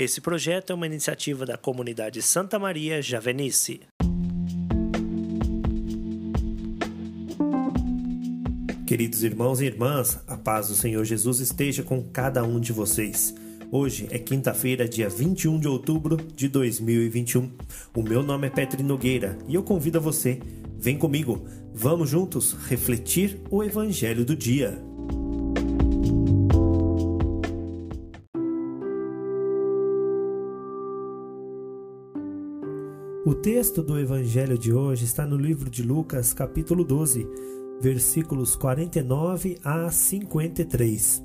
Esse projeto é uma iniciativa da comunidade Santa Maria Javenice. Queridos irmãos e irmãs, a paz do Senhor Jesus esteja com cada um de vocês. Hoje é quinta-feira, dia 21 de outubro de 2021. O meu nome é Petri Nogueira e eu convido a você, vem comigo, vamos juntos refletir o Evangelho do dia. O texto do Evangelho de hoje está no livro de Lucas, capítulo 12, versículos 49 a 53.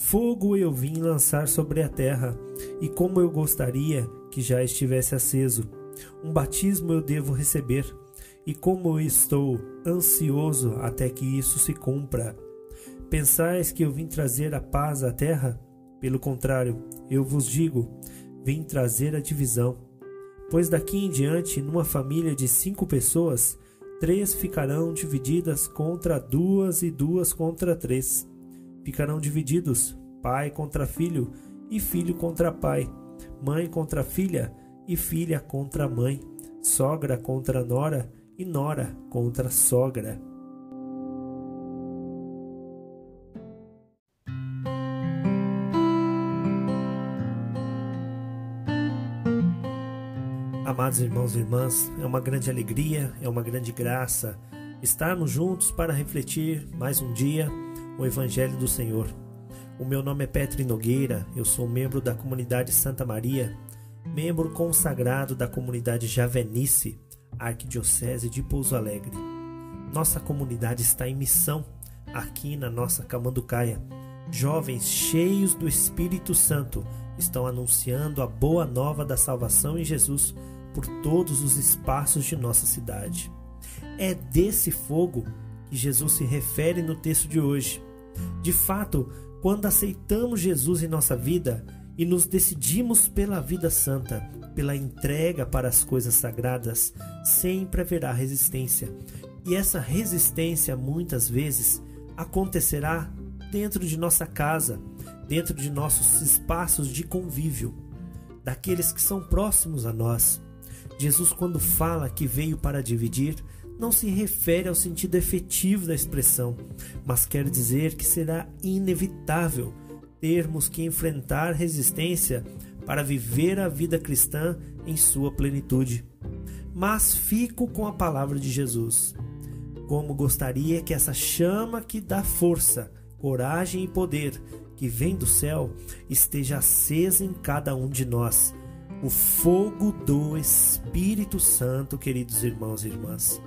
Fogo eu vim lançar sobre a terra, e como eu gostaria que já estivesse aceso. Um batismo eu devo receber, e como eu estou ansioso até que isso se cumpra. Pensais que eu vim trazer a paz à terra? Pelo contrário, eu vos digo, vim trazer a divisão. Pois daqui em diante, numa família de cinco pessoas, três ficarão divididas contra duas e duas contra três ficarão divididos: pai contra filho e filho contra pai, mãe contra filha e filha contra mãe, sogra contra nora e nora contra sogra. Amados irmãos e irmãs, é uma grande alegria, é uma grande graça estarmos juntos para refletir mais um dia o Evangelho do Senhor. O meu nome é Petri Nogueira, eu sou membro da comunidade Santa Maria, membro consagrado da comunidade Javenice, Arquidiocese de Pouso Alegre. Nossa comunidade está em missão aqui na nossa Camanducaia. Jovens cheios do Espírito Santo estão anunciando a boa nova da salvação em Jesus por todos os espaços de nossa cidade. É desse fogo que Jesus se refere no texto de hoje. De fato, quando aceitamos Jesus em nossa vida e nos decidimos pela vida santa, pela entrega para as coisas sagradas, sempre haverá resistência. E essa resistência muitas vezes acontecerá dentro de nossa casa, dentro de nossos espaços de convívio, daqueles que são próximos a nós. Jesus, quando fala que veio para dividir, não se refere ao sentido efetivo da expressão, mas quer dizer que será inevitável termos que enfrentar resistência para viver a vida cristã em sua plenitude. Mas fico com a palavra de Jesus. Como gostaria que essa chama que dá força, coragem e poder que vem do céu esteja acesa em cada um de nós. O fogo do Espírito Santo, queridos irmãos e irmãs.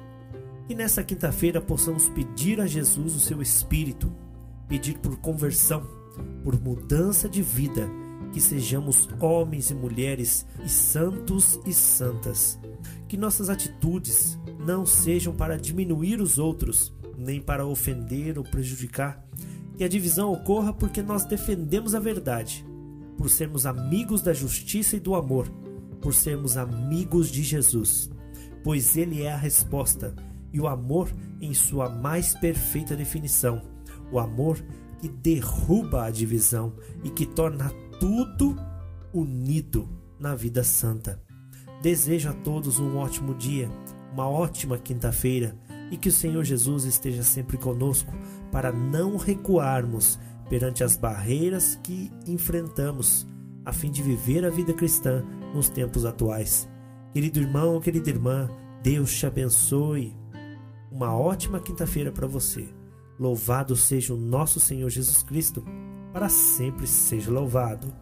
E nessa quinta-feira possamos pedir a Jesus o seu Espírito, pedir por conversão, por mudança de vida, que sejamos homens e mulheres e santos e santas. Que nossas atitudes não sejam para diminuir os outros, nem para ofender ou prejudicar. Que a divisão ocorra porque nós defendemos a verdade, por sermos amigos da justiça e do amor, por sermos amigos de Jesus, pois Ele é a resposta e o amor em sua mais perfeita definição. O amor que derruba a divisão e que torna tudo unido na vida santa. Desejo a todos um ótimo dia, uma ótima quinta-feira e que o Senhor Jesus esteja sempre conosco para não recuarmos perante as barreiras que enfrentamos, a fim de viver a vida cristã nos tempos atuais. Querido irmão, querida irmã, Deus te abençoe. Uma ótima quinta-feira para você. Louvado seja o nosso Senhor Jesus Cristo, para sempre seja louvado.